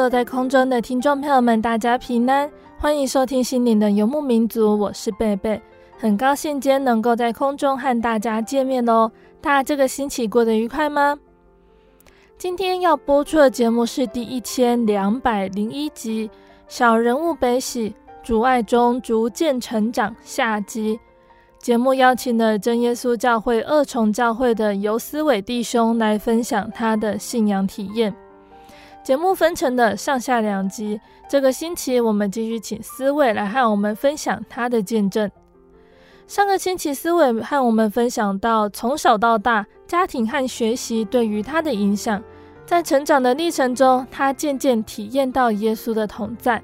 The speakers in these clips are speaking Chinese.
坐在空中的听众朋友们，大家平安，欢迎收听心灵的游牧民族，我是贝贝，很高兴今天能够在空中和大家见面哦。大家这个星期过得愉快吗？今天要播出的节目是第一千两百零一集《小人物悲喜，主爱中逐渐成长》下集。节目邀请了真耶稣教会二重教会的尤思伟弟兄来分享他的信仰体验。节目分成的上下两集，这个星期我们继续请思伟来和我们分享他的见证。上个星期思伟和我们分享到从小到大家庭和学习对于他的影响，在成长的历程中，他渐渐体验到耶稣的同在。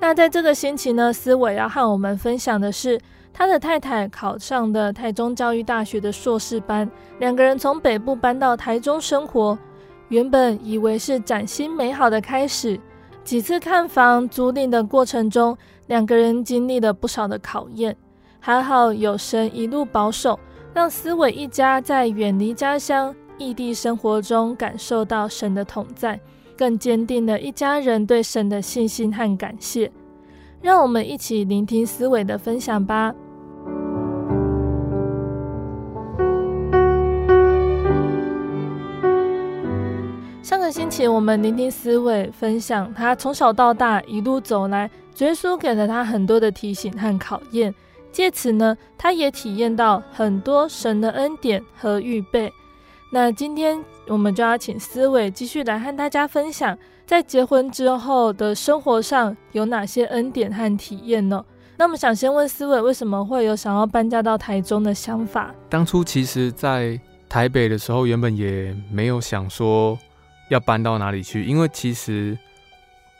那在这个星期呢，思伟要和我们分享的是他的太太考上的台中教育大学的硕士班，两个人从北部搬到台中生活。原本以为是崭新美好的开始，几次看房租赁的过程中，两个人经历了不少的考验。还好有神一路保守，让思伟一家在远离家乡、异地生活中感受到神的同在，更坚定了一家人对神的信心和感谢。让我们一起聆听思伟的分享吧。上个星期，我们聆听思伟分享他从小到大一路走来，主耶稣给了他很多的提醒和考验。借此呢，他也体验到很多神的恩典和预备。那今天我们就要请思伟继续来和大家分享，在结婚之后的生活上有哪些恩典和体验呢？那么想先问思伟，为什么会有想要搬家到台中的想法？当初其实，在台北的时候，原本也没有想说。要搬到哪里去？因为其实，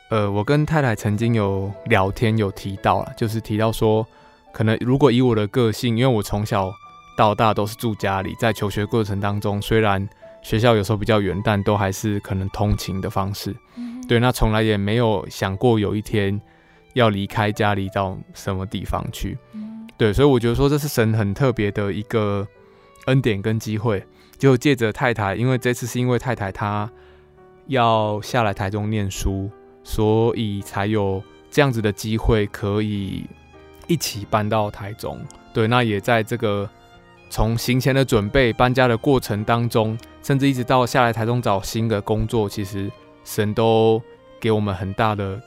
呃，我跟太太曾经有聊天，有提到了，就是提到说，可能如果以我的个性，因为我从小到大都是住家里，在求学过程当中，虽然学校有时候比较远，但都还是可能通勤的方式。嗯、对，那从来也没有想过有一天要离开家里到什么地方去。嗯、对，所以我觉得说这是神很特别的一个恩典跟机会，就借着太太，因为这次是因为太太她。要下来台中念书，所以才有这样子的机会可以一起搬到台中。对，那也在这个从行前的准备、搬家的过程当中，甚至一直到下来台中找新的工作，其实神都给我们很大的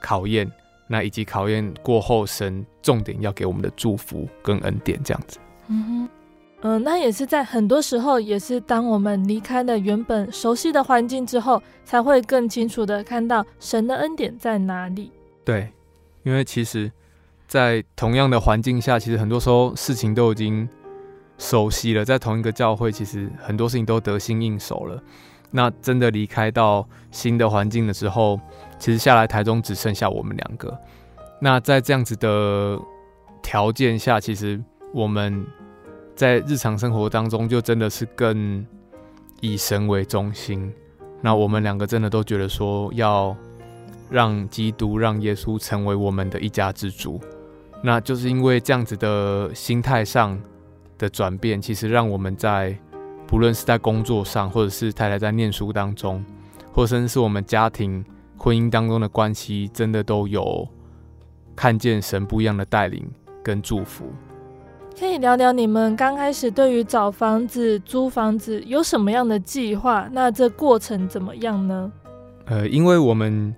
考验。那以及考验过后，神重点要给我们的祝福跟恩典，这样子。嗯哼。嗯，那也是在很多时候，也是当我们离开了原本熟悉的环境之后，才会更清楚的看到神的恩典在哪里。对，因为其实，在同样的环境下，其实很多时候事情都已经熟悉了，在同一个教会，其实很多事情都得心应手了。那真的离开到新的环境的时候，其实下来台中只剩下我们两个。那在这样子的条件下，其实我们。在日常生活当中，就真的是更以神为中心。那我们两个真的都觉得说，要让基督、让耶稣成为我们的一家之主。那就是因为这样子的心态上的转变，其实让我们在不论是在工作上，或者是太太在念书当中，或甚至是我们家庭婚姻当中的关系，真的都有看见神不一样的带领跟祝福。可以聊聊你们刚开始对于找房子、租房子有什么样的计划？那这过程怎么样呢？呃，因为我们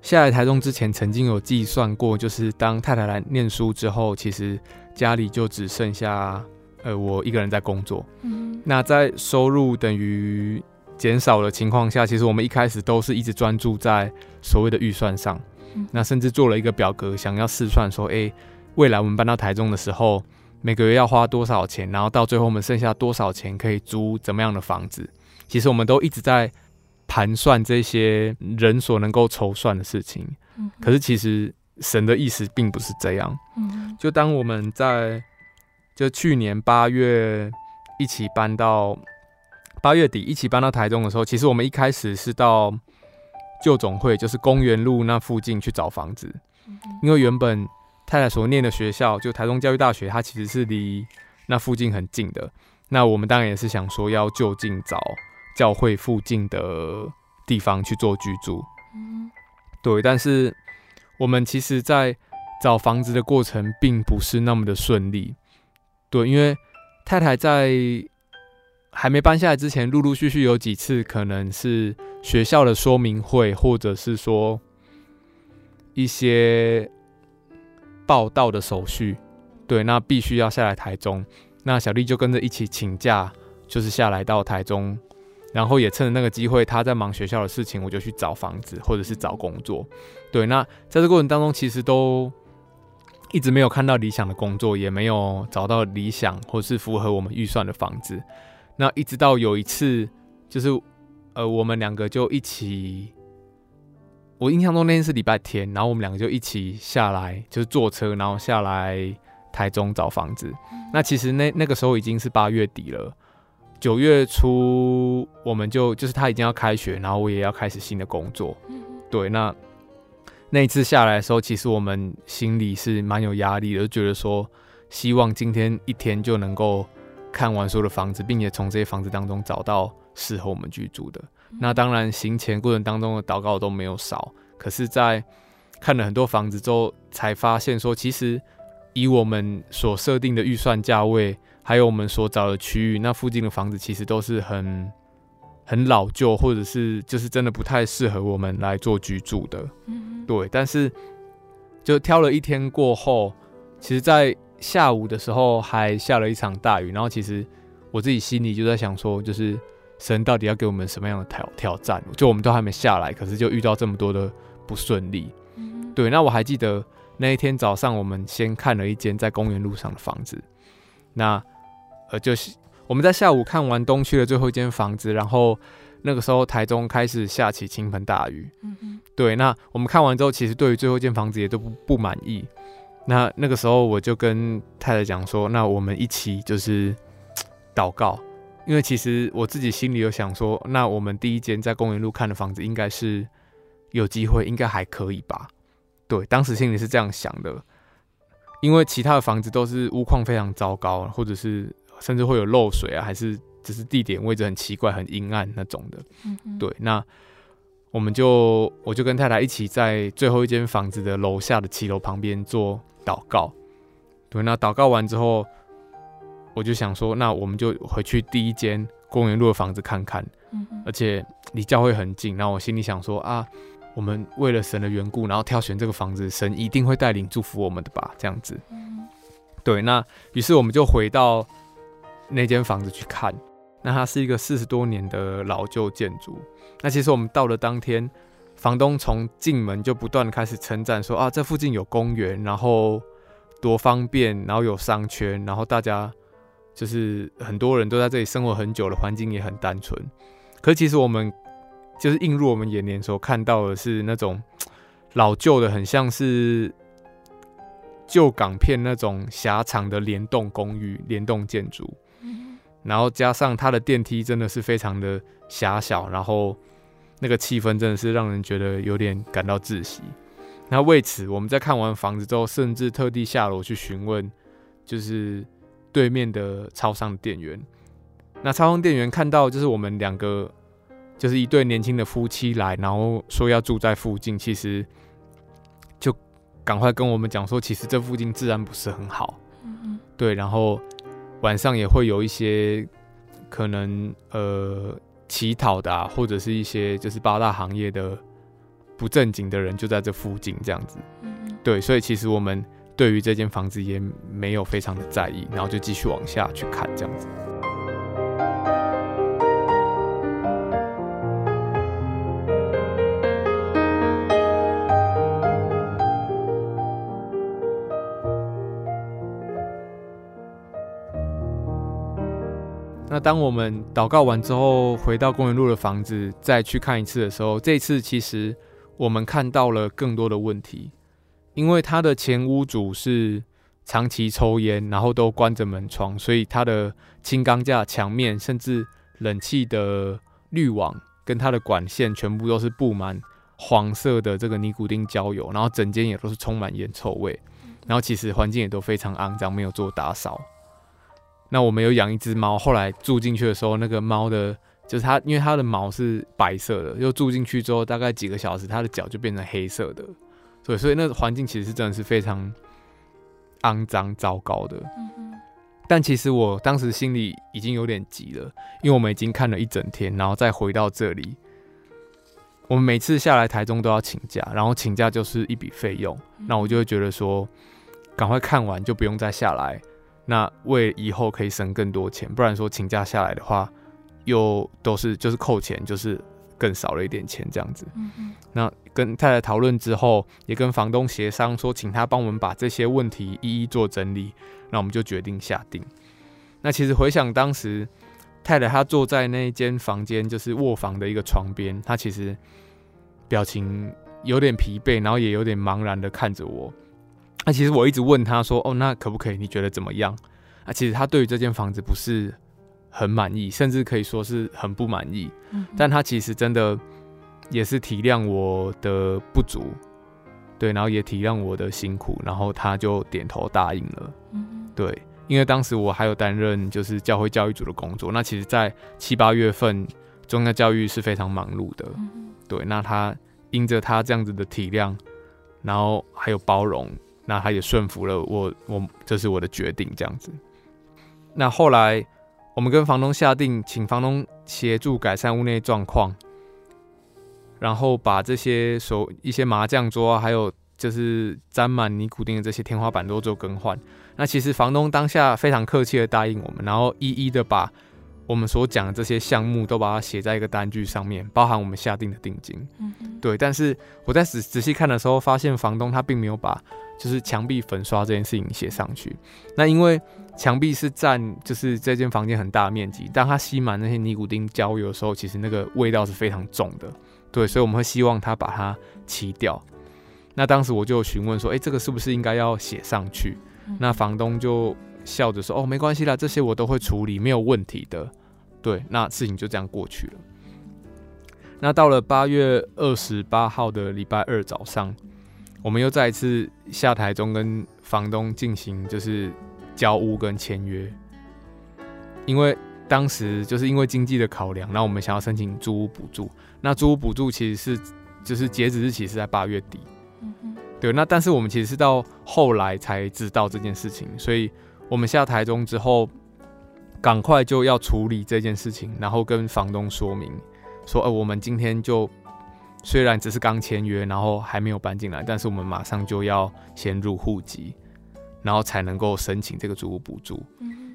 下来台中之前，曾经有计算过，就是当太太来念书之后，其实家里就只剩下呃我一个人在工作。嗯，那在收入等于减少的情况下，其实我们一开始都是一直专注在所谓的预算上。嗯，那甚至做了一个表格，想要试算说，哎，未来我们搬到台中的时候。每个月要花多少钱，然后到最后我们剩下多少钱可以租怎么样的房子？其实我们都一直在盘算这些人所能够筹算的事情。嗯。可是其实神的意思并不是这样。嗯。就当我们在就去年八月一起搬到八月底一起搬到台中的时候，其实我们一开始是到旧总会，就是公园路那附近去找房子，因为原本。太太所念的学校，就台中教育大学，它其实是离那附近很近的。那我们当然也是想说，要就近找教会附近的地方去做居住。嗯，对。但是我们其实，在找房子的过程，并不是那么的顺利。对，因为太太在还没搬下来之前，陆陆续续有几次，可能是学校的说明会，或者是说一些。报到的手续，对，那必须要下来台中，那小丽就跟着一起请假，就是下来到台中，然后也趁着那个机会，她在忙学校的事情，我就去找房子或者是找工作，对，那在这过程当中，其实都一直没有看到理想的工作，也没有找到理想或是符合我们预算的房子，那一直到有一次，就是呃，我们两个就一起。我印象中那天是礼拜天，然后我们两个就一起下来，就是坐车，然后下来台中找房子。那其实那那个时候已经是八月底了，九月初我们就就是他已经要开学，然后我也要开始新的工作。对，那那一次下来的时候，其实我们心里是蛮有压力的，就觉得说希望今天一天就能够看完所有的房子，并且从这些房子当中找到适合我们居住的。那当然，行前过程当中的祷告都没有少。可是，在看了很多房子之后，才发现说，其实以我们所设定的预算价位，还有我们所找的区域，那附近的房子其实都是很很老旧，或者是就是真的不太适合我们来做居住的。嗯，对。但是，就挑了一天过后，其实，在下午的时候还下了一场大雨。然后，其实我自己心里就在想说，就是。神到底要给我们什么样的挑挑战？就我们都还没下来，可是就遇到这么多的不顺利。嗯。对，那我还记得那一天早上，我们先看了一间在公园路上的房子。那呃，就是我们在下午看完东区的最后一间房子，然后那个时候台中开始下起倾盆大雨。嗯。对，那我们看完之后，其实对于最后一间房子也都不不满意。那那个时候我就跟太太讲说：“那我们一起就是祷告。”因为其实我自己心里有想说，那我们第一间在公园路看的房子应该是有机会，应该还可以吧？对，当时心里是这样想的。因为其他的房子都是屋况非常糟糕，或者是甚至会有漏水啊，还是只是地点位置很奇怪、很阴暗那种的。嗯。对，那我们就我就跟太太一起在最后一间房子的楼下的骑楼旁边做祷告。对，那祷告完之后。我就想说，那我们就回去第一间公园路的房子看看，嗯，而且离教会很近。然后我心里想说啊，我们为了神的缘故，然后挑选这个房子，神一定会带领祝福我们的吧？这样子，嗯，对。那于是我们就回到那间房子去看。那它是一个四十多年的老旧建筑。那其实我们到了当天，房东从进门就不断开始称赞说啊，这附近有公园，然后多方便，然后有商圈，然后大家。就是很多人都在这里生活很久了，环境也很单纯。可是其实我们就是映入我们眼帘所看到的是那种老旧的，很像是旧港片那种狭长的联动公寓、联动建筑。然后加上它的电梯真的是非常的狭小，然后那个气氛真的是让人觉得有点感到窒息。那为此，我们在看完房子之后，甚至特地下楼去询问，就是对面的超商店员。那超商店员看到就是我们两个，就是一对年轻的夫妻来，然后说要住在附近，其实就赶快跟我们讲说，其实这附近治安不是很好。嗯，对，然后晚上也会有一些可能呃乞讨的啊，或者是一些就是八大行业的。不正经的人就在这附近，这样子，对，所以其实我们对于这间房子也没有非常的在意，然后就继续往下去看，这样子。那当我们祷告完之后，回到公园路的房子再去看一次的时候，这次其实。我们看到了更多的问题，因为他的前屋主是长期抽烟，然后都关着门窗，所以他的轻钢架墙面，甚至冷气的滤网跟它的管线，全部都是布满黄色的这个尼古丁焦油，然后整间也都是充满烟臭味，然后其实环境也都非常肮脏，没有做打扫。那我们有养一只猫，后来住进去的时候，那个猫的。就是它，因为它的毛是白色的，又住进去之后，大概几个小时，它的脚就变成黑色的，所以，所以那个环境其实是真的是非常肮脏、糟糕的。但其实我当时心里已经有点急了，因为我们已经看了一整天，然后再回到这里，我们每次下来台中都要请假，然后请假就是一笔费用，那我就会觉得说，赶快看完就不用再下来，那为以后可以省更多钱，不然说请假下来的话。又都是就是扣钱，就是更少了一点钱这样子。嗯嗯。那跟太太讨论之后，也跟房东协商说，请他帮我们把这些问题一一做整理。那我们就决定下定。那其实回想当时，太太她坐在那间房间，就是卧房的一个床边，她其实表情有点疲惫，然后也有点茫然的看着我。那其实我一直问她说：“哦，那可不可以？你觉得怎么样？”啊，其实她对于这间房子不是。很满意，甚至可以说是很不满意。嗯，但他其实真的也是体谅我的不足，对，然后也体谅我的辛苦，然后他就点头答应了。嗯，对，因为当时我还有担任就是教会教育组的工作，那其实，在七八月份，宗教教育是非常忙碌的。嗯，对，那他因着他这样子的体谅，然后还有包容，那他也顺服了我，我这是我的决定，这样子。那后来。我们跟房东下定，请房东协助改善屋内状况，然后把这些手一些麻将桌啊，还有就是沾满尼古丁的这些天花板都做更换。那其实房东当下非常客气的答应我们，然后一一的把我们所讲的这些项目都把它写在一个单据上面，包含我们下定的定金。嗯，对。但是我在仔仔细看的时候，发现房东他并没有把就是墙壁粉刷这件事情写上去。那因为。墙壁是占，就是这间房间很大面积。当它吸满那些尼古丁焦油的时候，其实那个味道是非常重的。对，所以我们会希望它把它漆掉。那当时我就询问说：“诶，这个是不是应该要写上去？”那房东就笑着说：“哦，没关系啦，这些我都会处理，没有问题的。”对，那事情就这样过去了。那到了八月二十八号的礼拜二早上，我们又再一次下台中跟房东进行就是。交屋跟签约，因为当时就是因为经济的考量，那我们想要申请租屋补助。那租屋补助其实是就是截止日期是在八月底，嗯哼，对。那但是我们其实是到后来才知道这件事情，所以我们下台中之后，赶快就要处理这件事情，然后跟房东说明说，呃，我们今天就虽然只是刚签约，然后还没有搬进来，但是我们马上就要先入户籍。然后才能够申请这个租屋补助，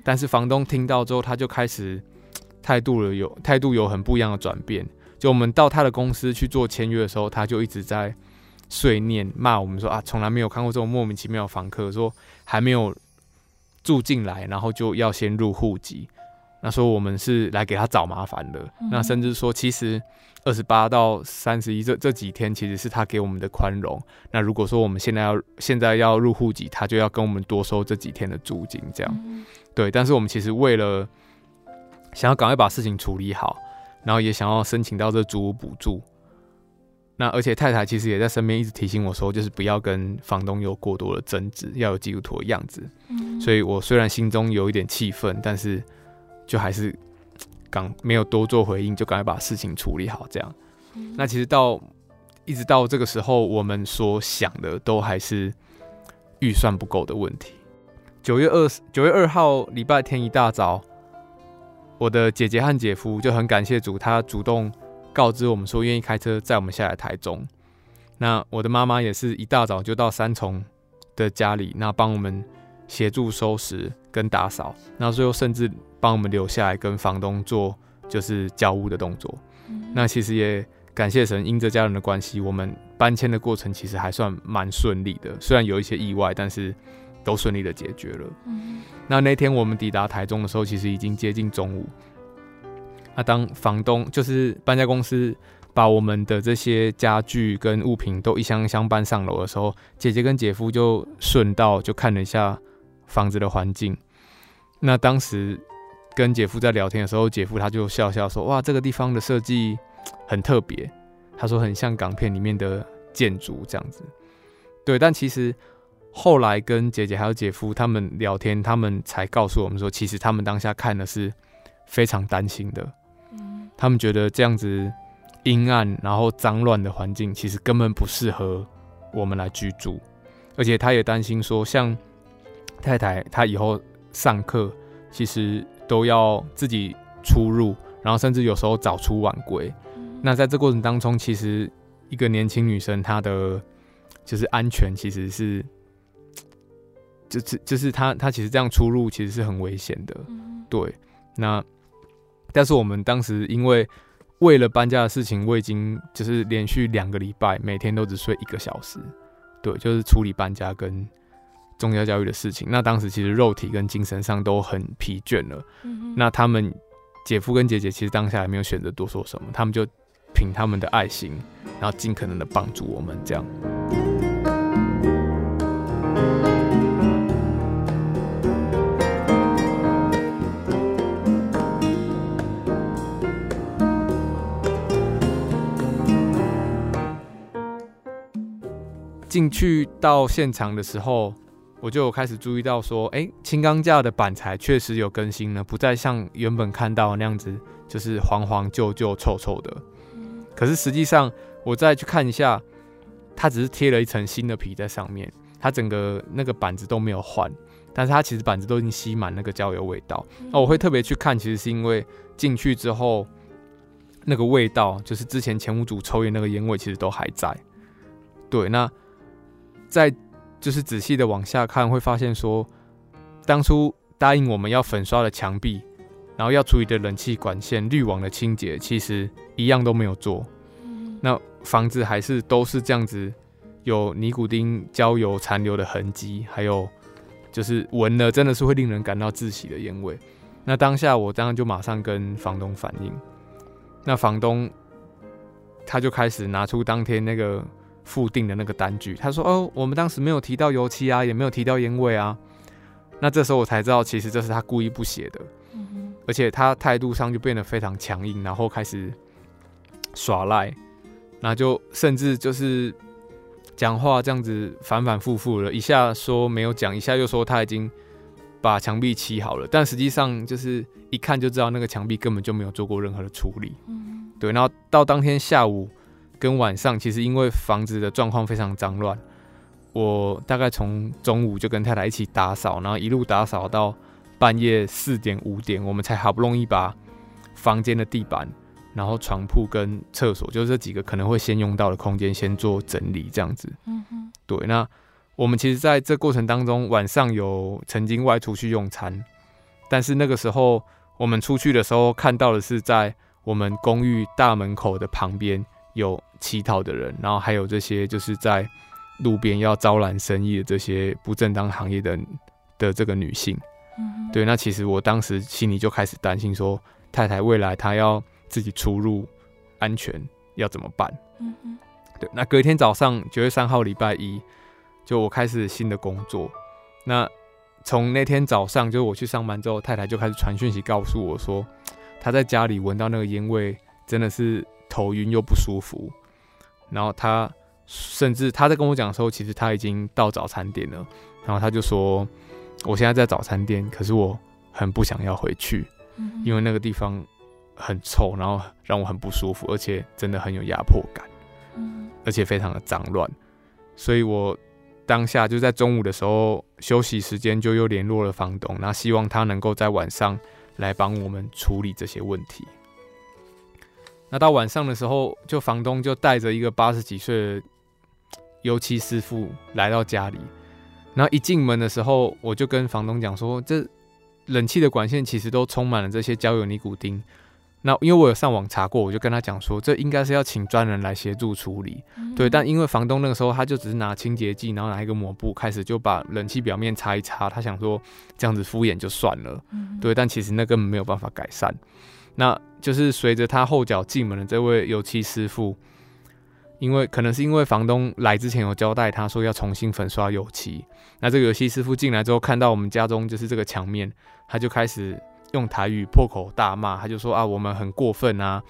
但是房东听到之后，他就开始 态度了有态度有很不一样的转变。就我们到他的公司去做签约的时候，他就一直在碎念骂我们说啊，从来没有看过这种莫名其妙的房客，说还没有住进来，然后就要先入户籍。那说我们是来给他找麻烦的，嗯、那甚至说其实二十八到三十一这这几天其实是他给我们的宽容。那如果说我们现在要现在要入户籍，他就要跟我们多收这几天的租金，这样。嗯、对，但是我们其实为了想要赶快把事情处理好，然后也想要申请到这租屋补助，那而且太太其实也在身边一直提醒我说，就是不要跟房东有过多的争执，要有基督徒的样子。嗯，所以我虽然心中有一点气愤，但是就还是刚没有多做回应，就赶快把事情处理好。这样，嗯，那其实到一直到这个时候，我们所想的都还是预算不够的问题。九月二九月二号礼拜天一大早，我的姐姐和姐夫就很感谢主，他主动。告知我们说愿意开车载我们下来台中，那我的妈妈也是一大早就到三重的家里，那帮我们协助收拾跟打扫，那最后甚至帮我们留下来跟房东做就是交屋的动作。嗯、那其实也感谢神，因着家人的关系，我们搬迁的过程其实还算蛮顺利的，虽然有一些意外，但是都顺利的解决了。嗯、那那天我们抵达台中的时候，其实已经接近中午。那、啊、当房东就是搬家公司把我们的这些家具跟物品都一箱一箱搬上楼的时候，姐姐跟姐夫就顺道就看了一下房子的环境。那当时跟姐夫在聊天的时候，姐夫他就笑笑说：“哇，这个地方的设计很特别。”他说很像港片里面的建筑这样子。对，但其实后来跟姐姐还有姐夫他们聊天，他们才告诉我们说，其实他们当下看的是非常担心的。他们觉得这样子阴暗然后脏乱的环境，其实根本不适合我们来居住，而且他也担心说，像太太她以后上课，其实都要自己出入，然后甚至有时候早出晚归。那在这过程当中，其实一个年轻女生她的就是安全其实是，就是就是她她其实这样出入其实是很危险的。对，那。但是我们当时因为为了搬家的事情，我已经就是连续两个礼拜每天都只睡一个小时，对，就是处理搬家跟宗教教育的事情。那当时其实肉体跟精神上都很疲倦了。嗯。那他们姐夫跟姐姐其实当下也没有选择多说什么，他们就凭他们的爱心，然后尽可能的帮助我们这样。进去到现场的时候，我就开始注意到说，哎、欸，轻钢架的板材确实有更新了，不再像原本看到那样子，就是黄黄旧旧臭臭的。可是实际上，我再去看一下，它只是贴了一层新的皮在上面，它整个那个板子都没有换，但是它其实板子都已经吸满那个焦油味道。那我会特别去看，其实是因为进去之后，那个味道就是之前前屋主抽烟那个烟味，其实都还在。对，那。再就是仔细的往下看，会发现说，当初答应我们要粉刷的墙壁，然后要处理的冷气管线、滤网的清洁，其实一样都没有做。那房子还是都是这样子，有尼古丁焦油残留的痕迹，还有就是闻了真的是会令人感到窒息的烟味。那当下我当然就马上跟房东反映，那房东他就开始拿出当天那个。附定的那个单据，他说：“哦，我们当时没有提到油漆啊，也没有提到烟味啊。”那这时候我才知道，其实这是他故意不写的，嗯、而且他态度上就变得非常强硬，然后开始耍赖，那就甚至就是讲话这样子反反复复了，一下说没有讲，一下又说他已经把墙壁漆好了，但实际上就是一看就知道那个墙壁根本就没有做过任何的处理。嗯、对，然后到当天下午。跟晚上，其实因为房子的状况非常脏乱，我大概从中午就跟太太一起打扫，然后一路打扫到半夜四点五点，我们才好不容易把房间的地板、然后床铺跟厕所，就这几个可能会先用到的空间，先做整理这样子。嗯哼，对。那我们其实在这过程当中，晚上有曾经外出去用餐，但是那个时候我们出去的时候看到的是在我们公寓大门口的旁边。有乞讨的人，然后还有这些就是在路边要招揽生意的这些不正当行业的的这个女性，嗯、对，那其实我当时心里就开始担心，说太太未来她要自己出入安全要怎么办？嗯、哼对，那隔一天早上九月三号礼拜一，就我开始新的工作。那从那天早上，就是我去上班之后，太太就开始传讯息告诉我说，她在家里闻到那个烟味，真的是。头晕又不舒服，然后他甚至他在跟我讲的时候，其实他已经到早餐店了。然后他就说：“我现在在早餐店，可是我很不想要回去，因为那个地方很臭，然后让我很不舒服，而且真的很有压迫感，而且非常的脏乱。所以我当下就在中午的时候休息时间，就又联络了房东，那希望他能够在晚上来帮我们处理这些问题。那到晚上的时候，就房东就带着一个八十几岁的油漆师傅来到家里。”然后一进门的时候，我就跟房东讲说，这冷气的管线其实都充满了这些焦油尼古丁。那因为我有上网查过，我就跟他讲说，这应该是要请专人来协助处理。嗯、对，但因为房东那个时候他就只是拿清洁剂，然后拿一个抹布开始就把冷气表面擦一擦，他想说这样子敷衍就算了。嗯、对，但其实那根本没有办法改善。那就是随着他后脚进门的这位油漆师傅。因为可能是因为房东来之前有交代他说要重新粉刷油漆，那这个油漆师傅进来之后看到我们家中就是这个墙面，他就开始用台语破口大骂，他就说啊，我们很过分啊，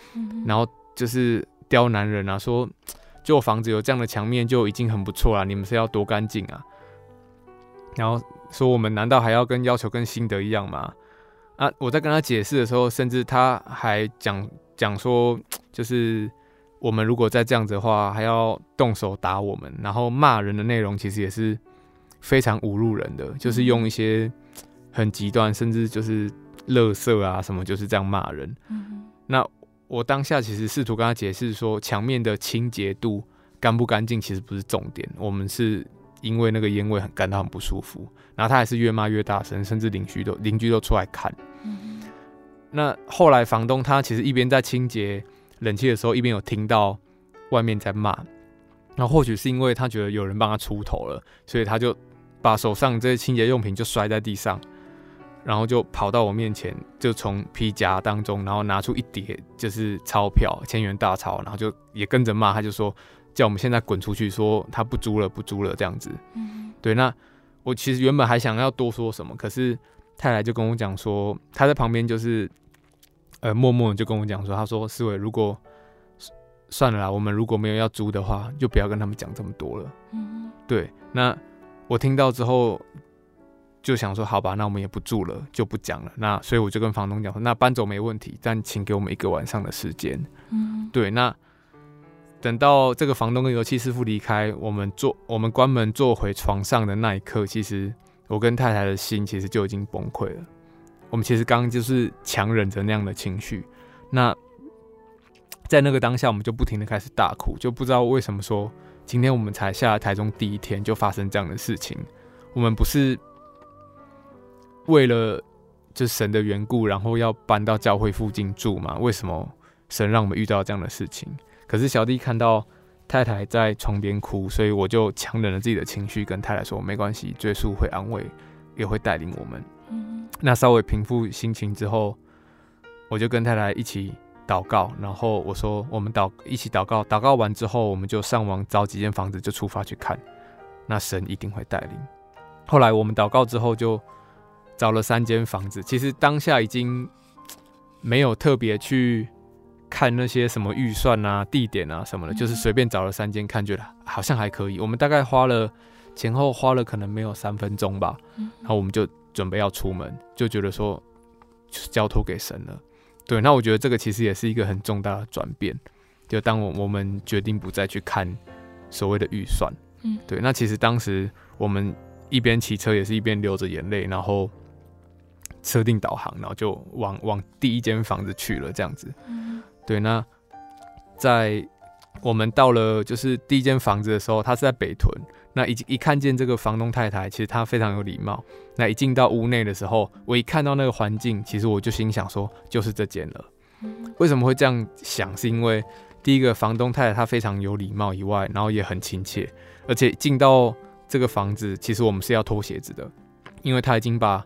然后就是刁难人啊，说旧房子有这样的墙面就已经很不错了，你们是要多干净啊，然后说我们难道还要跟要求跟新的一样吗？啊，我在跟他解释的时候，甚至他还讲讲说就是。我们如果再这样子的话，还要动手打我们，然后骂人的内容其实也是非常侮辱人的，就是用一些很极端，甚至就是乐色啊什么，就是这样骂人。嗯、那我当下其实试图跟他解释说，墙面的清洁度干不干净其实不是重点，我们是因为那个烟味很感到很不舒服。然后他还是越骂越大声，甚至邻居都邻居都出来看。那后来房东他其实一边在清洁。冷气的时候，一边有听到外面在骂，然后或许是因为他觉得有人帮他出头了，所以他就把手上这些清洁用品就摔在地上，然后就跑到我面前，就从皮夹当中，然后拿出一叠就是钞票，千元大钞，然后就也跟着骂，他就说叫我们现在滚出去，说他不租了，不租了这样子。嗯，对，那我其实原本还想要多说什么，可是太太就跟我讲说，他在旁边就是。呃，默默就跟我讲说，他说：“思维，如果算了啦，我们如果没有要租的话，就不要跟他们讲这么多了。”嗯，对。那我听到之后就想说：“好吧，那我们也不住了，就不讲了。”那所以我就跟房东讲说：“那搬走没问题，但请给我们一个晚上的时间。”嗯，对。那等到这个房东跟油漆师傅离开，我们坐我们关门坐回床上的那一刻，其实我跟太太的心其实就已经崩溃了。我们其实刚刚就是强忍着那样的情绪，那在那个当下，我们就不停的开始大哭，就不知道为什么说今天我们才下台中第一天就发生这样的事情。我们不是为了就神的缘故，然后要搬到教会附近住吗？为什么神让我们遇到这样的事情？可是小弟看到太太在床边哭，所以我就强忍了自己的情绪，跟太太说没关系，耶稣会安慰，也会带领我们。那稍微平复心情之后，我就跟太太一起祷告，然后我说我们祷一起祷告，祷告完之后，我们就上网找几间房子就出发去看，那神一定会带领。后来我们祷告之后就找了三间房子，其实当下已经没有特别去看那些什么预算啊、地点啊什么的，就是随便找了三间看，觉得好像还可以。我们大概花了前后花了可能没有三分钟吧，然后我们就。准备要出门，就觉得说，就是交托给神了。对，那我觉得这个其实也是一个很重大的转变。就当我我们决定不再去看所谓的预算，嗯，对。那其实当时我们一边骑车也是一边流着眼泪，然后设定导航，然后就往往第一间房子去了，这样子。嗯，对。那在我们到了就是第一间房子的时候，他是在北屯。那一一看见这个房东太太，其实她非常有礼貌。那一进到屋内的时候，我一看到那个环境，其实我就心想说，就是这间了。为什么会这样想？是因为第一个房东太太她非常有礼貌以外，然后也很亲切，而且进到这个房子，其实我们是要脱鞋子的，因为她已经把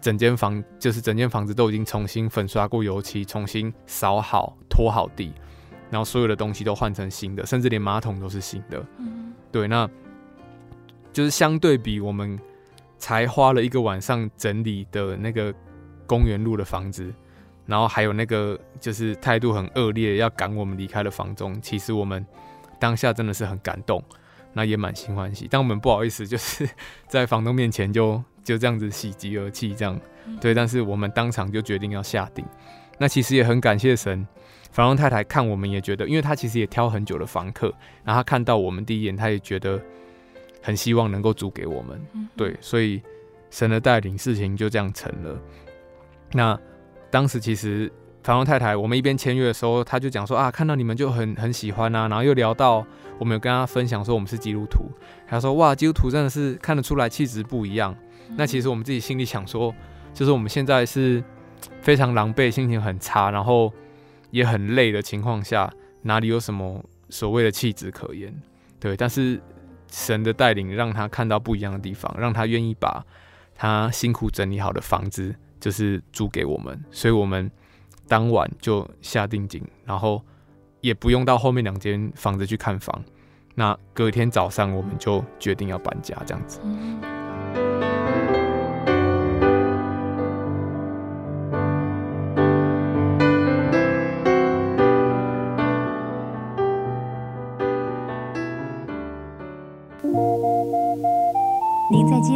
整间房，就是整间房子都已经重新粉刷过油漆，重新扫好、拖好地，然后所有的东西都换成新的，甚至连马桶都是新的。对，那就是相对比我们才花了一个晚上整理的那个公园路的房子，然后还有那个就是态度很恶劣要赶我们离开的房东，其实我们当下真的是很感动，那也满心欢喜。但我们不好意思，就是 在房东面前就就这样子喜极而泣，这样对。但是我们当场就决定要下定。那其实也很感谢神，房东太太看我们也觉得，因为她其实也挑很久的房客，然后他看到我们第一眼，她也觉得很希望能够租给我们，对，所以神的带领，事情就这样成了。那当时其实房东太太，我们一边签约的时候，他就讲说啊，看到你们就很很喜欢啊，然后又聊到我们有跟他分享说我们是基督徒，他说哇，基督徒真的是看得出来气质不一样。那其实我们自己心里想说，就是我们现在是非常狼狈，心情很差，然后也很累的情况下，哪里有什么所谓的气质可言？对，但是神的带领让他看到不一样的地方，让他愿意把他辛苦整理好的房子。就是租给我们，所以我们当晚就下定金，然后也不用到后面两间房子去看房。那隔天早上我们就决定要搬家，这样子。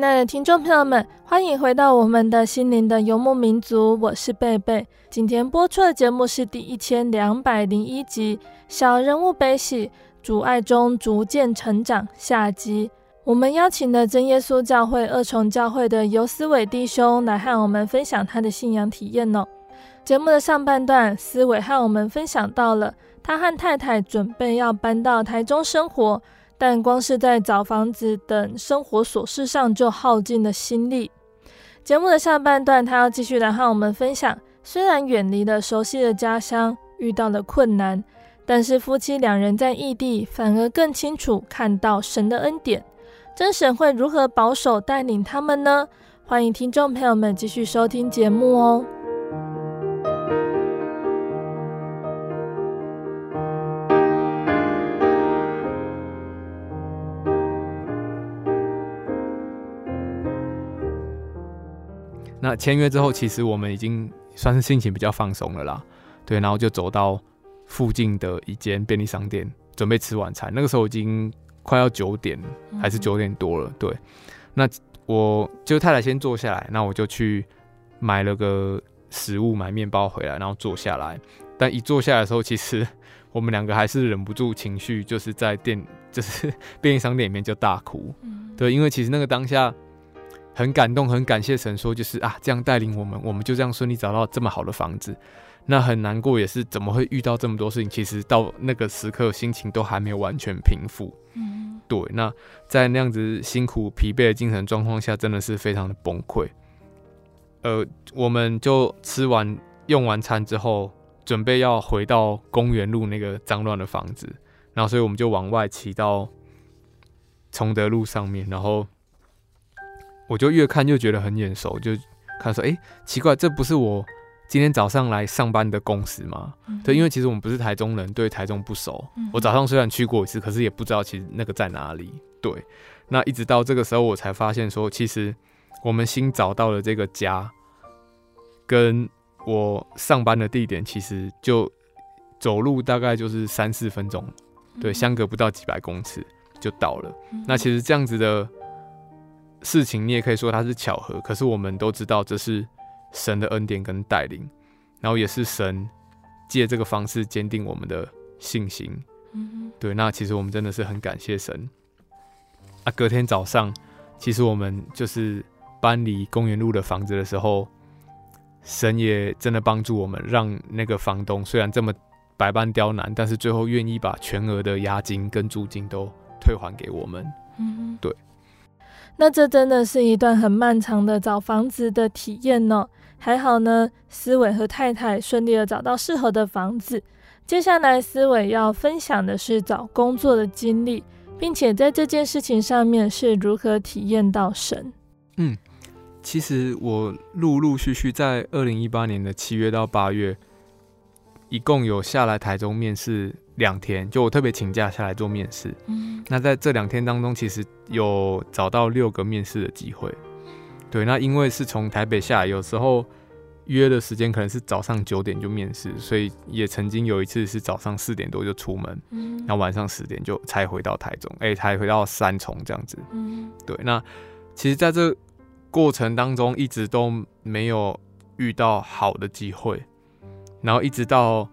亲爱的听众朋友们，欢迎回到我们的心灵的游牧民族，我是贝贝。今天播出的节目是第一千两百零一集《小人物悲喜，阻碍中逐渐成长》下集。我们邀请了真耶稣教会二重教会的游思伟弟兄来和我们分享他的信仰体验呢。节目的上半段，思伟和我们分享到了他和太太准备要搬到台中生活。但光是在找房子等生活琐事上就耗尽了心力。节目的下半段，他要继续来和我们分享，虽然远离了熟悉的家乡，遇到了困难，但是夫妻两人在异地，反而更清楚看到神的恩典。真神会如何保守带领他们呢？欢迎听众朋友们继续收听节目哦。那签约之后，其实我们已经算是心情比较放松了啦。对，然后就走到附近的一间便利商店，准备吃晚餐。那个时候已经快要九点，还是九点多了。对，那我就太太先坐下来，那我就去买了个食物，买面包回来，然后坐下来。但一坐下来的时候，其实我们两个还是忍不住情绪，就是在店，就是 便利商店里面就大哭。对，因为其实那个当下。很感动，很感谢神，说就是啊，这样带领我们，我们就这样顺利找到这么好的房子。那很难过，也是怎么会遇到这么多事情？其实到那个时刻，心情都还没有完全平复。嗯，对。那在那样子辛苦、疲惫的精神状况下，真的是非常的崩溃。呃，我们就吃完、用完餐之后，准备要回到公园路那个脏乱的房子，然后所以我们就往外骑到崇德路上面，然后。我就越看越觉得很眼熟，就看说，哎、欸，奇怪，这不是我今天早上来上班的公司吗？嗯、对，因为其实我们不是台中人，对台中不熟。嗯、我早上虽然去过一次，可是也不知道其实那个在哪里。对，那一直到这个时候，我才发现说，其实我们新找到的这个家，跟我上班的地点，其实就走路大概就是三四分钟，对，相隔不到几百公尺就到了。嗯、那其实这样子的。事情你也可以说它是巧合，可是我们都知道这是神的恩典跟带领，然后也是神借这个方式坚定我们的信心。嗯哼，对，那其实我们真的是很感谢神。啊，隔天早上，其实我们就是搬离公园路的房子的时候，神也真的帮助我们，让那个房东虽然这么百般刁难，但是最后愿意把全额的押金跟租金都退还给我们。嗯哼，对。那这真的是一段很漫长的找房子的体验呢。还好呢，思伟和太太顺利的找到适合的房子。接下来，思伟要分享的是找工作的经历，并且在这件事情上面是如何体验到神。嗯，其实我陆陆续续在二零一八年的七月到八月，一共有下来台中面试两天，就我特别请假下来做面试。嗯，那在这两天当中，其实有找到六个面试的机会。对，那因为是从台北下来，有时候约的时间可能是早上九点就面试，所以也曾经有一次是早上四点多就出门，嗯，然后晚上十点就才回到台中，哎、欸，才回到三重这样子，嗯，对，那其实在这过程当中一直都没有遇到好的机会，然后一直到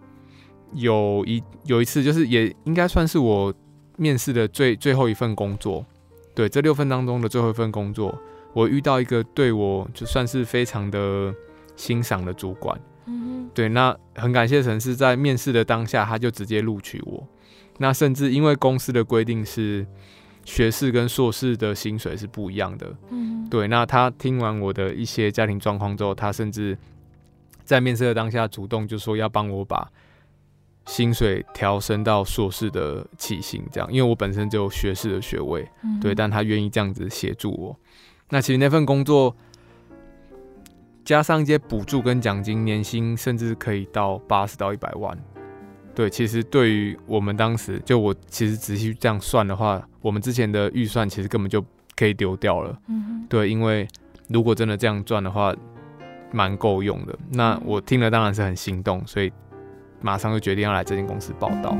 有一有一次，就是也应该算是我面试的最最后一份工作，对，这六份当中的最后一份工作。我遇到一个对我就算是非常的欣赏的主管，嗯，对，那很感谢神是在面试的当下，他就直接录取我。那甚至因为公司的规定是学士跟硕士的薪水是不一样的，嗯，对，那他听完我的一些家庭状况之后，他甚至在面试的当下主动就说要帮我把薪水调升到硕士的起薪，这样，因为我本身就有学士的学位，嗯，对，但他愿意这样子协助我。那其实那份工作加上一些补助跟奖金，年薪甚至可以到八十到一百万。对，其实对于我们当时，就我其实仔细这样算的话，我们之前的预算其实根本就可以丢掉了。嗯，对，因为如果真的这样赚的话，蛮够用的。那我听了当然是很心动，所以马上就决定要来这间公司报到。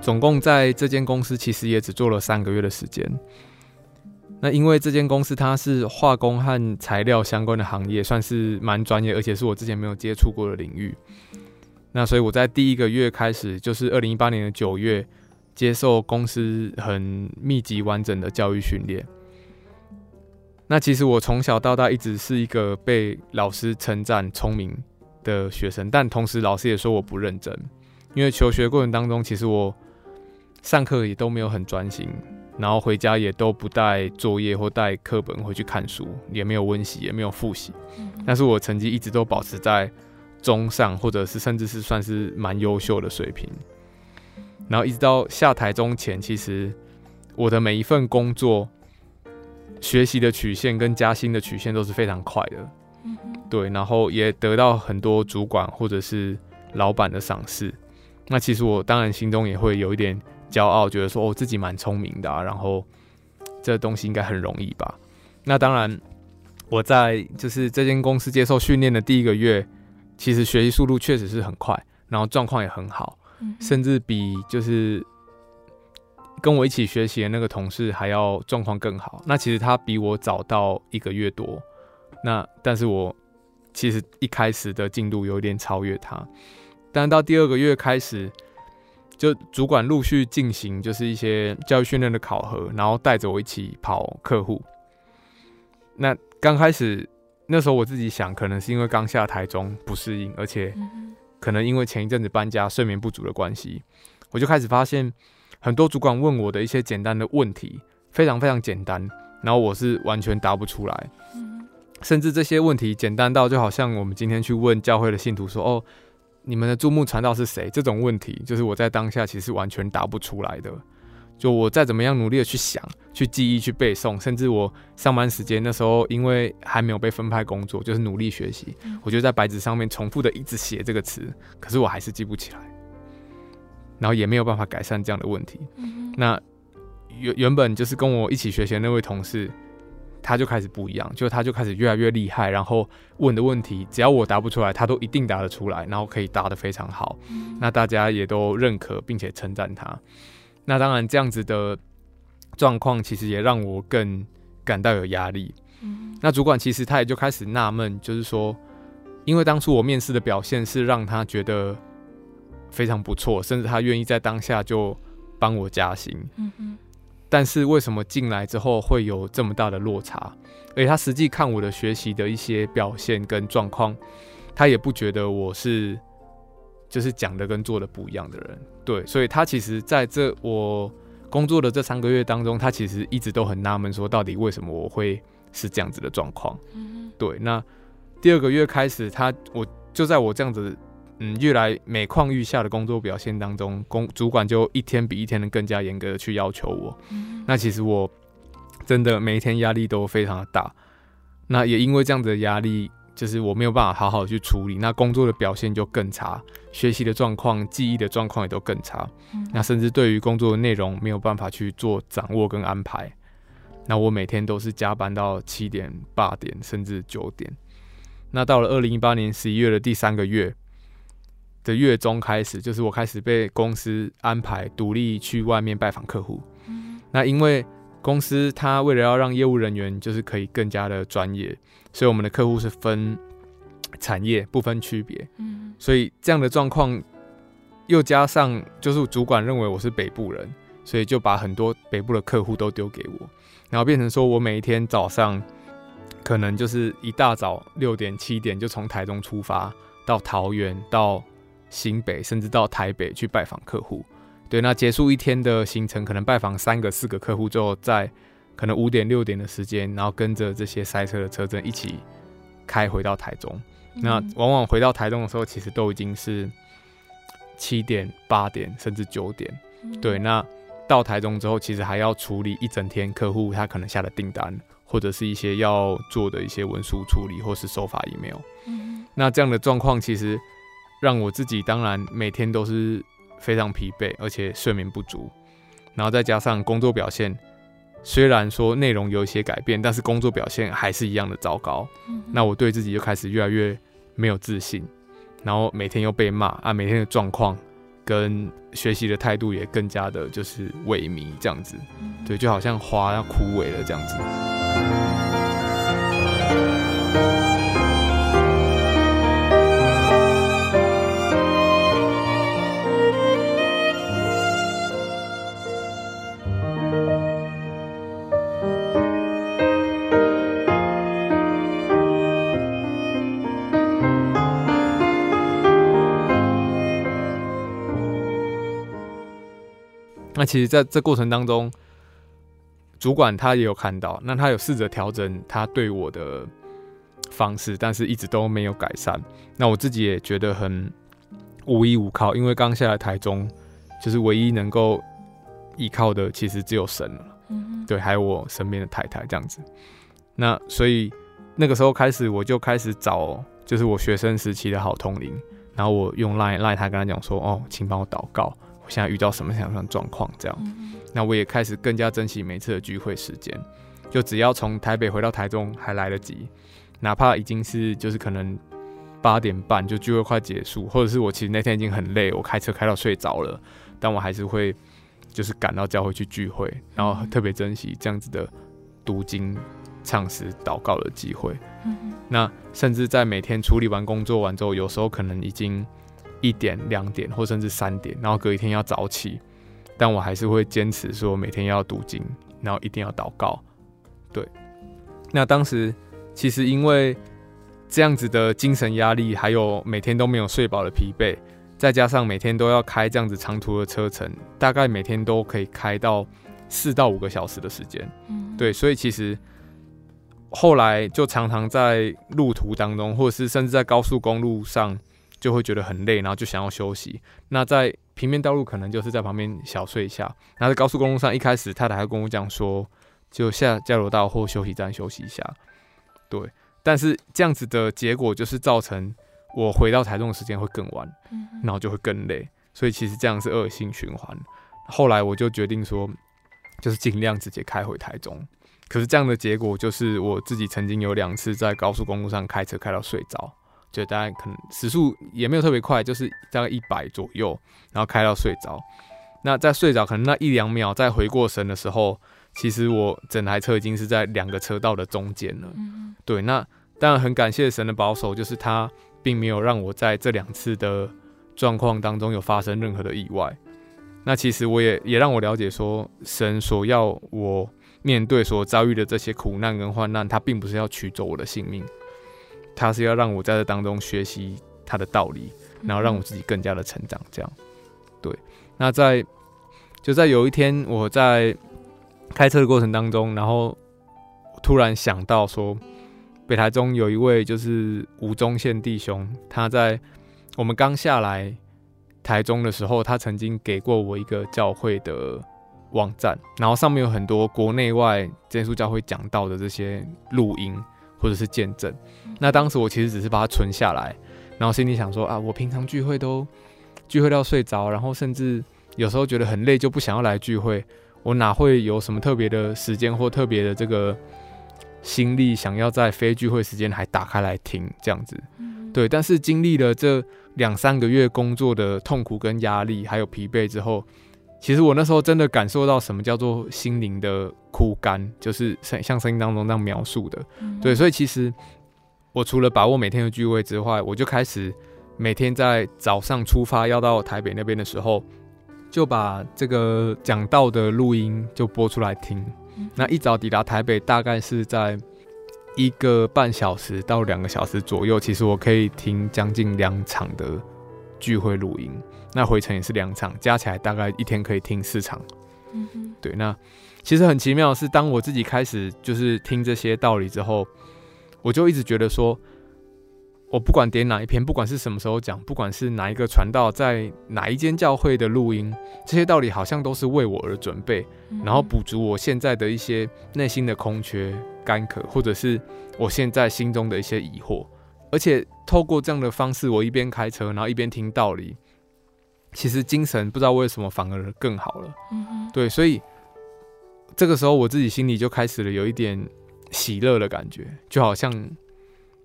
总共在这间公司其实也只做了三个月的时间。那因为这间公司它是化工和材料相关的行业，算是蛮专业，而且是我之前没有接触过的领域。那所以我在第一个月开始，就是二零一八年的九月，接受公司很密集完整的教育训练。那其实我从小到大一直是一个被老师称赞聪明的学生，但同时老师也说我不认真，因为求学过程当中，其实我。上课也都没有很专心，然后回家也都不带作业或带课本回去看书，也没有温习，也没有复习。但是我成绩一直都保持在中上，或者是甚至是算是蛮优秀的水平。然后一直到下台中前，其实我的每一份工作学习的曲线跟加薪的曲线都是非常快的。对，然后也得到很多主管或者是老板的赏识。那其实我当然心中也会有一点。骄傲，觉得说我、哦、自己蛮聪明的、啊，然后这东西应该很容易吧？那当然，我在就是这间公司接受训练的第一个月，其实学习速度确实是很快，然后状况也很好，嗯、甚至比就是跟我一起学习的那个同事还要状况更好。那其实他比我早到一个月多，那但是我其实一开始的进度有点超越他，但到第二个月开始。就主管陆续进行，就是一些教育训练的考核，然后带着我一起跑客户。那刚开始那时候我自己想，可能是因为刚下台中不适应，而且可能因为前一阵子搬家睡眠不足的关系，我就开始发现很多主管问我的一些简单的问题，非常非常简单，然后我是完全答不出来，甚至这些问题简单到就好像我们今天去问教会的信徒说：“哦。”你们的注目传道是谁？这种问题，就是我在当下其实完全答不出来的。就我再怎么样努力的去想、去记忆、去背诵，甚至我上班时间那时候，因为还没有被分派工作，就是努力学习，我就在白纸上面重复的一直写这个词，可是我还是记不起来，然后也没有办法改善这样的问题。那原原本就是跟我一起学习的那位同事。他就开始不一样，就他就开始越来越厉害，然后问的问题，只要我答不出来，他都一定答得出来，然后可以答得非常好。嗯、那大家也都认可并且称赞他。那当然，这样子的状况其实也让我更感到有压力。嗯、那主管其实他也就开始纳闷，就是说，因为当初我面试的表现是让他觉得非常不错，甚至他愿意在当下就帮我加薪。嗯但是为什么进来之后会有这么大的落差？而且他实际看我的学习的一些表现跟状况，他也不觉得我是就是讲的跟做的不一样的人。对，所以他其实在这我工作的这三个月当中，他其实一直都很纳闷，说到底为什么我会是这样子的状况。对，那第二个月开始，他我就在我这样子。嗯，越来每况愈下的工作表现当中，工主管就一天比一天的更加严格的去要求我。嗯。那其实我真的每一天压力都非常的大。那也因为这样子的压力，就是我没有办法好好去处理，那工作的表现就更差，学习的状况、记忆的状况也都更差。嗯。那甚至对于工作的内容没有办法去做掌握跟安排。那我每天都是加班到七点、八点，甚至九点。那到了二零一八年十一月的第三个月。的月中开始，就是我开始被公司安排独立去外面拜访客户。嗯。那因为公司它为了要让业务人员就是可以更加的专业，所以我们的客户是分产业不分区别。嗯。所以这样的状况，又加上就是主管认为我是北部人，所以就把很多北部的客户都丢给我，然后变成说我每一天早上可能就是一大早六点七点就从台中出发到桃园到。新北甚至到台北去拜访客户，对，那结束一天的行程，可能拜访三个四个客户之后，在可能五点六点的时间，然后跟着这些塞车的车阵一起开回到台中。嗯。那往往回到台中的时候，其实都已经是七点八点甚至九点。对，那到台中之后，其实还要处理一整天客户他可能下的订单，或者是一些要做的一些文书处理，或是收发 email。嗯。那这样的状况其实。让我自己当然每天都是非常疲惫，而且睡眠不足，然后再加上工作表现，虽然说内容有一些改变，但是工作表现还是一样的糟糕。嗯。那我对自己就开始越来越没有自信，然后每天又被骂啊，每天的状况跟学习的态度也更加的就是萎靡这样子。对，就好像花要枯萎了这样子。那其实，在这过程当中，主管他也有看到，那他有试着调整他对我的方式，但是一直都没有改善。那我自己也觉得很无依无靠，因为刚下来台中，就是唯一能够依靠的，其实只有神了。嗯，对，还有我身边的太太这样子。那所以那个时候开始，我就开始找，就是我学生时期的好同灵，然后我用 line line 他跟他讲说，哦，请帮我祷告。现在遇到什么样的状况？这样，那我也开始更加珍惜每次的聚会时间。就只要从台北回到台中还来得及，哪怕已经是就是可能八点半就聚会快结束，或者是我其实那天已经很累，我开车开到睡着了，但我还是会就是赶到教会去聚会，然后特别珍惜这样子的读经、唱诗、祷告的机会。那甚至在每天处理完工作完之后，有时候可能已经。一点、两点，或甚至三点，然后隔一天要早起，但我还是会坚持说每天要读经，然后一定要祷告。对，那当时其实因为这样子的精神压力，还有每天都没有睡饱的疲惫，再加上每天都要开这样子长途的车程，大概每天都可以开到四到五个小时的时间。嗯，对，所以其实后来就常常在路途当中，或者是甚至在高速公路上。就会觉得很累，然后就想要休息。那在平面道路可能就是在旁边小睡一下。然后在高速公路上，一开始太太还跟我讲说，就下交流道或休息站休息一下。对，但是这样子的结果就是造成我回到台中的时间会更晚，然后就会更累。所以其实这样是恶性循环。后来我就决定说，就是尽量直接开回台中。可是这样的结果就是我自己曾经有两次在高速公路上开车开到睡着。就大概可能时速也没有特别快，就是大概一百左右，然后开到睡着。那在睡着可能那一两秒再回过神的时候，其实我整台车已经是在两个车道的中间了。嗯。对，那当然很感谢神的保守，就是他并没有让我在这两次的状况当中有发生任何的意外。那其实我也也让我了解说，神所要我面对所遭遇的这些苦难跟患难，他并不是要取走我的性命，他是要让我在这当中学习他的道理，然后让我自己更加的成长。这样，对。那在就在有一天，我在开车的过程当中，然后突然想到说，北台中有一位就是吴宗宪弟兄，他在我们刚下来台中的时候，他曾经给过我一个教会的网站，然后上面有很多国内外真耶稣教会讲到的这些录音或者是见证。那当时我其实只是把它存下来，然后心里想说啊，我平常聚会都聚会到睡着，然后甚至有时候觉得很累，就不想要来聚会。我哪会有什么特别的时间或特别的这个心力，想要在非聚会时间还打开来听这样子？对。但是经历了这两三个月工作的痛苦跟压力，还有疲惫之后。其实我那时候真的感受到什么叫做心灵的枯干，就是像像声音当中那样描述的，对，所以其实我除了把握每天的聚会之外，我就开始每天在早上出发要到台北那边的时候，就把这个讲道的录音就播出来听。那一早抵达台北，大概是在一个半小时到两个小时左右，其实我可以听将近两场的聚会录音。那回程也是两场，加起来大概一天可以听四场。嗯，对。那其实很奇妙的是，当我自己开始就是听这些道理之后，我就一直觉得说，我不管点哪一篇，不管是什么时候讲，不管是哪一个传道，在哪一间教会的录音，这些道理好像都是为我而准备，然后补足我现在的一些内心的空缺、干渴，或者是我现在心中的一些疑惑。而且透过这样的方式，我一边开车，然后一边听道理。其实精神不知道为什么反而更好了，嗯哼，对，所以这个时候我自己心里就开始了有一点喜乐的感觉，就好像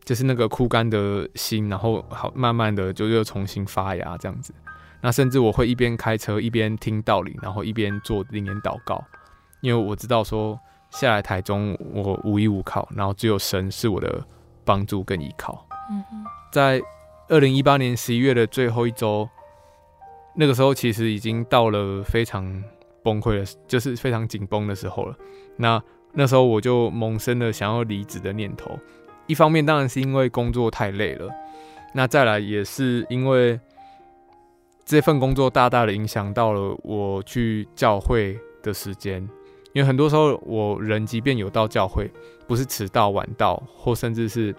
就是那个枯干的心，然后好慢慢的就又重新发芽这样子。那甚至我会一边开车一边听道理，然后一边做灵言祷告，因为我知道说下来台中我无依无靠，然后只有神是我的帮助跟依靠。嗯哼，在二零一八年十一月的最后一周。那个时候其实已经到了非常崩溃的，就是非常紧绷的时候了。那那时候我就萌生了想要离职的念头。一方面当然是因为工作太累了，那再来也是因为这份工作大大的影响到了我去教会的时间。因为很多时候我人即便有到教会，不是迟到晚到，或甚至是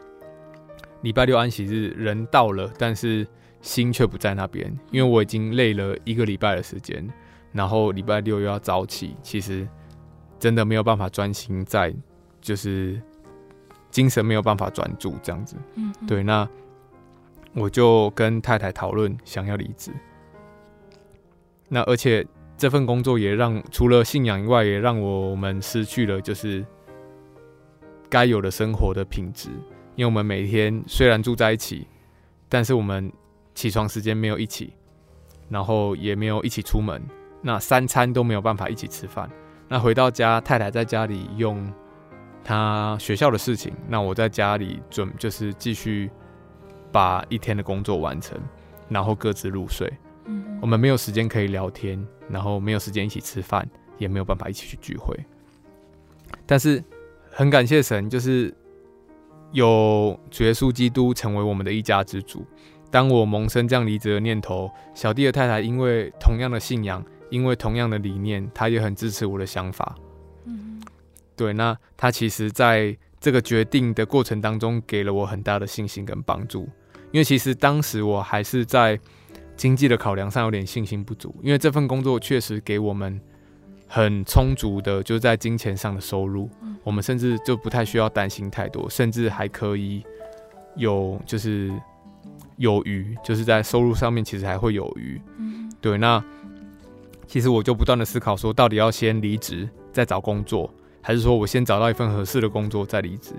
礼拜六安息日人到了，但是。心却不在那边，因为我已经累了一个礼拜的时间，然后礼拜六又要早起，其实真的没有办法专心在，就是精神没有办法专注这样子。嗯，对，那我就跟太太讨论想要离职。那而且这份工作也让除了信仰以外，也让我们失去了就是该有的生活的品质，因为我们每天虽然住在一起，但是我们。起床时间没有一起，然后也没有一起出门，那三餐都没有办法一起吃饭。那回到家，太太在家里用她学校的事情，那我在家里准就是继续把一天的工作完成，然后各自入睡。嗯，我们没有时间可以聊天，然后没有时间一起吃饭，也没有办法一起去聚会。但是很感谢神，就是有主耶稣基督成为我们的一家之主。当我萌生这样离职的念头，小弟的太太因为同样的信仰，因为同样的理念，她也很支持我的想法。嗯，对，那她其实在这个决定的过程当中，给了我很大的信心跟帮助。因为其实当时我还是在经济的考量上有点信心不足，因为这份工作确实给我们很充足的，就在金钱上的收入，我们甚至就不太需要担心太多，甚至还可以有就是。有余，就是在收入上面其实还会有余。嗯，对。那其实我就不断的思考说，到底要先离职再找工作，还是说我先找到一份合适的工作再离职？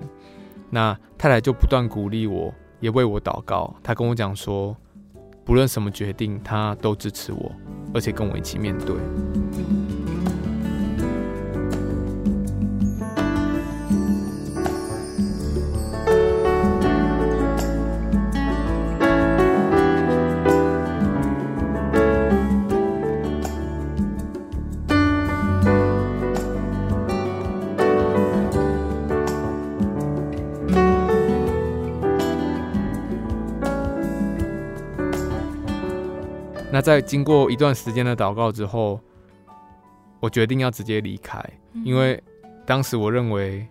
那太太就不断鼓励我，也为我祷告。她跟我讲说，不论什么决定，她都支持我，而且跟我一起面对。在经过一段时间的祷告之后，我决定要直接离开，因为当时我认为，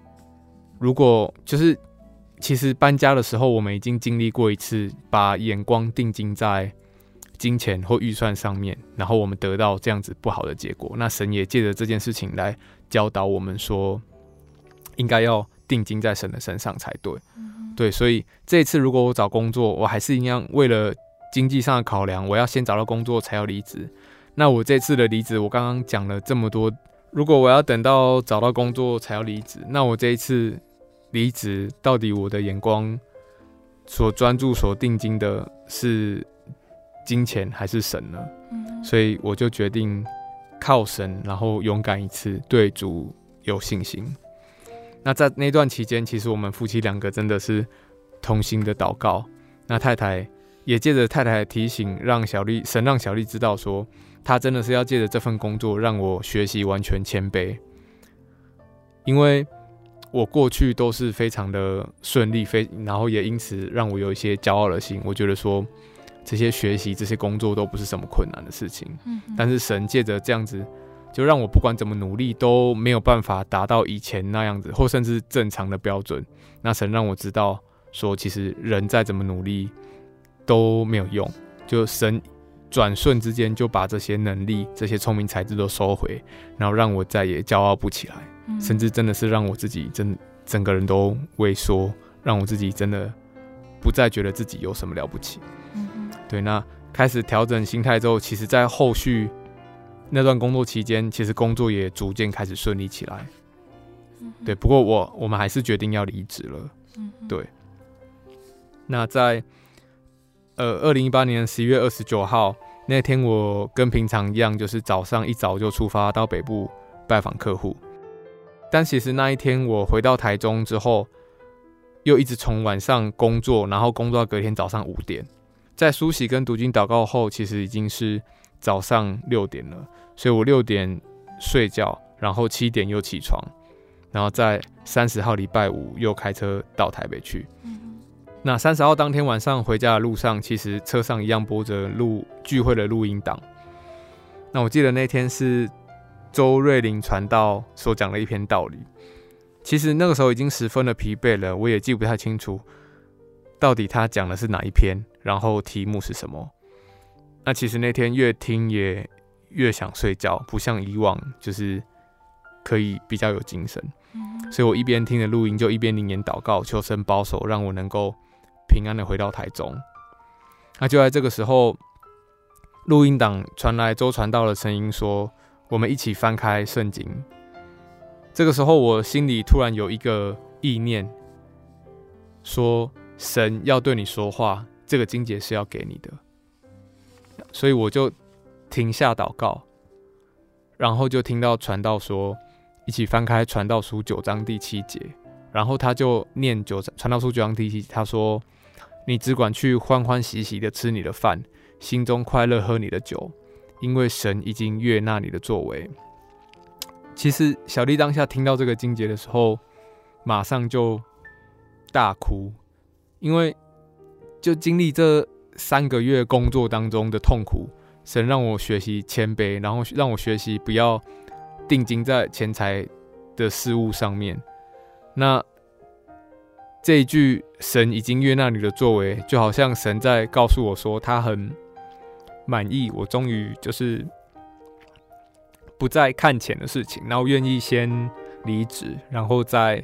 如果就是其实搬家的时候，我们已经经历过一次，把眼光定睛在金钱或预算上面，然后我们得到这样子不好的结果。那神也借着这件事情来教导我们说，应该要定睛在神的身上才对。对，所以这一次如果我找工作，我还是一样为了经济上的考量，我要先找到工作才要离职。那我这次的离职，我刚刚讲了这么多，如果我要等到找到工作才要离职，那我这一次离职，到底我的眼光所专注、所定睛的是金钱还是神呢？嗯，所以我就决定靠神，然后勇敢一次，对主有信心。那在那段期间，其实我们夫妻两个真的是同心的祷告。那太太也借着太太的提醒，让小丽神让小丽知道说，她真的是要借着这份工作让我学习完全谦卑，因为我过去都是非常的顺利，非然后也因此让我有一些骄傲的心。我觉得说这些学习这些工作都不是什么困难的事情。嗯，但是神借着这样子。就让我不管怎么努力都没有办法达到以前那样子，或甚至正常的标准。那神让我知道，说其实人再怎么努力都没有用。就神转瞬之间就把这些能力、这些聪明才智都收回，然后让我再也骄傲不起来，嗯、甚至真的是让我自己真整个人都萎缩，让我自己真的不再觉得自己有什么了不起。对，那开始调整心态之后，其实在后续。那段工作期间，其实工作也逐渐开始顺利起来。对，不过我我们还是决定要离职了。对。那在呃二零一八年十一月二十九号那天，我跟平常一样，就是早上一早就出发到北部拜访客户。但其实那一天我回到台中之后，又一直从晚上工作，然后工作到隔天早上五点，在梳洗跟读经祷告后，其实已经是。早上六点了，所以我六点睡觉，然后七点又起床，然后在三十号礼拜五又开车到台北去。那三十号当天晚上回家的路上，其实车上一样播着录聚会的录音档。那我记得那天是周瑞麟传道所讲的一篇道理。其实那个时候已经十分的疲惫了，我也记不太清楚到底他讲的是哪一篇，然后题目是什么。那其实那天越听也越想睡觉，不像以往就是可以比较有精神，嗯、所以我一边听着录音，就一边灵言祷告，求神保守，让我能够平安的回到台中。那就在这个时候，录音档传来周传道的声音说：“我们一起翻开圣经。”这个时候，我心里突然有一个意念，说：“神要对你说话，这个经节是要给你的。”所以我就停下祷告，然后就听到传道说：“一起翻开传道书九章第七节。”然后他就念九传道书九章第七，他说：“你只管去欢欢喜喜的吃你的饭，心中快乐喝你的酒，因为神已经悦纳你的作为。”其实小丽当下听到这个经节的时候，马上就大哭，因为就经历这。三个月工作当中的痛苦，神让我学习谦卑，然后让我学习不要定睛在钱财的事物上面。那这一句“神已经悦纳你的作为”，就好像神在告诉我说，他很满意，我终于就是不再看钱的事情，然后愿意先离职，然后再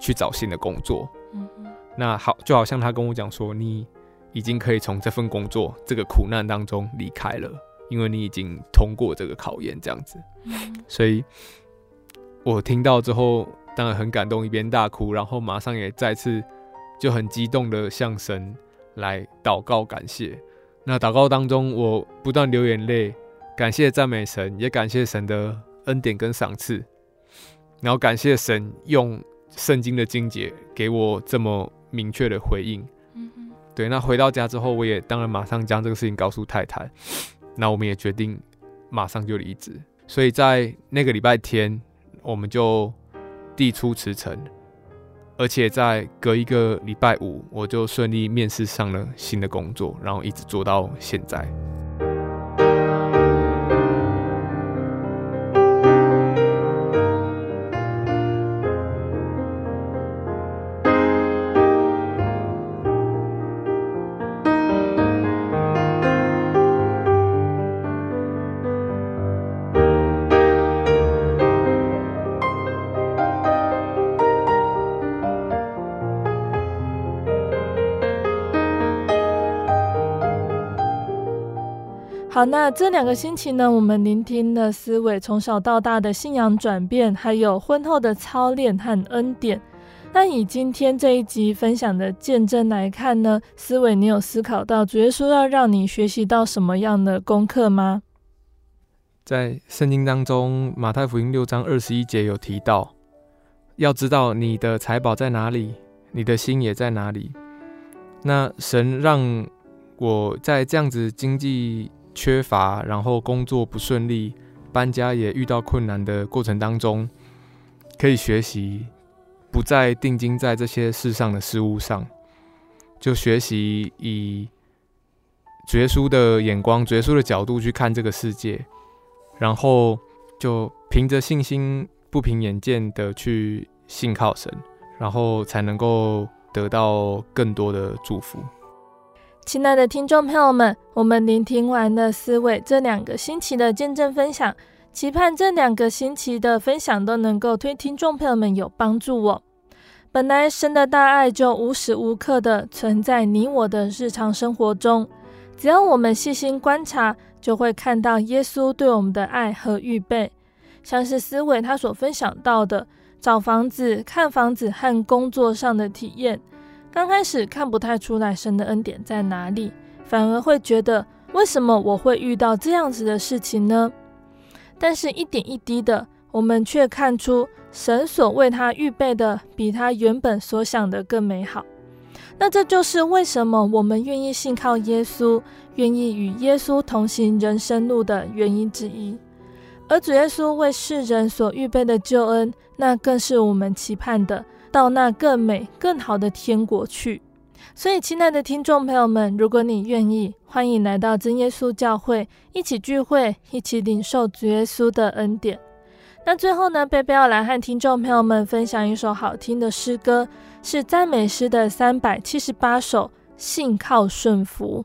去找新的工作。嗯。那好，就好像他跟我讲说，你。已经可以从这份工作这个苦难当中离开了，因为你已经通过这个考验，这样子。所以，我听到之后当然很感动，一边大哭，然后马上也再次就很激动的向神来祷告感谢。那祷告当中，我不断流眼泪，感谢赞美神，也感谢神的恩典跟赏赐，然后感谢神用圣经的经节给我这么明确的回应。对，那回到家之后，我也当然马上将这个事情告诉太太，那我们也决定马上就离职。所以在那个礼拜天，我们就递出辞呈，而且在隔一个礼拜五，我就顺利面试上了新的工作，然后一直做到现在。那这两个星期呢，我们聆听了思维从小到大的信仰转变，还有婚后的操练和恩典。那以今天这一集分享的见证来看呢，思维，你有思考到主耶稣要让你学习到什么样的功课吗？在圣经当中，马太福音六章二十一节有提到，要知道你的财宝在哪里，你的心也在哪里。那神让我在这样子经济缺乏，然后工作不顺利，搬家也遇到困难的过程当中，可以学习不再定睛在这些世上的事物上，就学习以绝书的眼光、绝书的角度去看这个世界，然后就凭着信心、不凭眼见的去信靠神，然后才能够得到更多的祝福。亲爱的听众朋友们，我们聆听完了思维这两个星期的见证分享，期盼这两个星期的分享都能够对听众朋友们有帮助哦。本来神的大爱就无时无刻的存在你我的日常生活中，只要我们细心观察，就会看到耶稣对我们的爱和预备。像是思维他所分享到的，找房子、看房子和工作上的体验。刚开始看不太出来神的恩典在哪里，反而会觉得为什么我会遇到这样子的事情呢？但是，一点一滴的，我们却看出神所为他预备的比他原本所想的更美好。那这就是为什么我们愿意信靠耶稣，愿意与耶稣同行人生路的原因之一。而主耶稣为世人所预备的救恩，那更是我们期盼的。到那更美、更好的天国去。所以，亲爱的听众朋友们，如果你愿意，欢迎来到真耶稣教会，一起聚会，一起领受主耶稣的恩典。那最后呢，贝贝要来和听众朋友们分享一首好听的诗歌，是赞美诗的三百七十八首《信靠顺服》。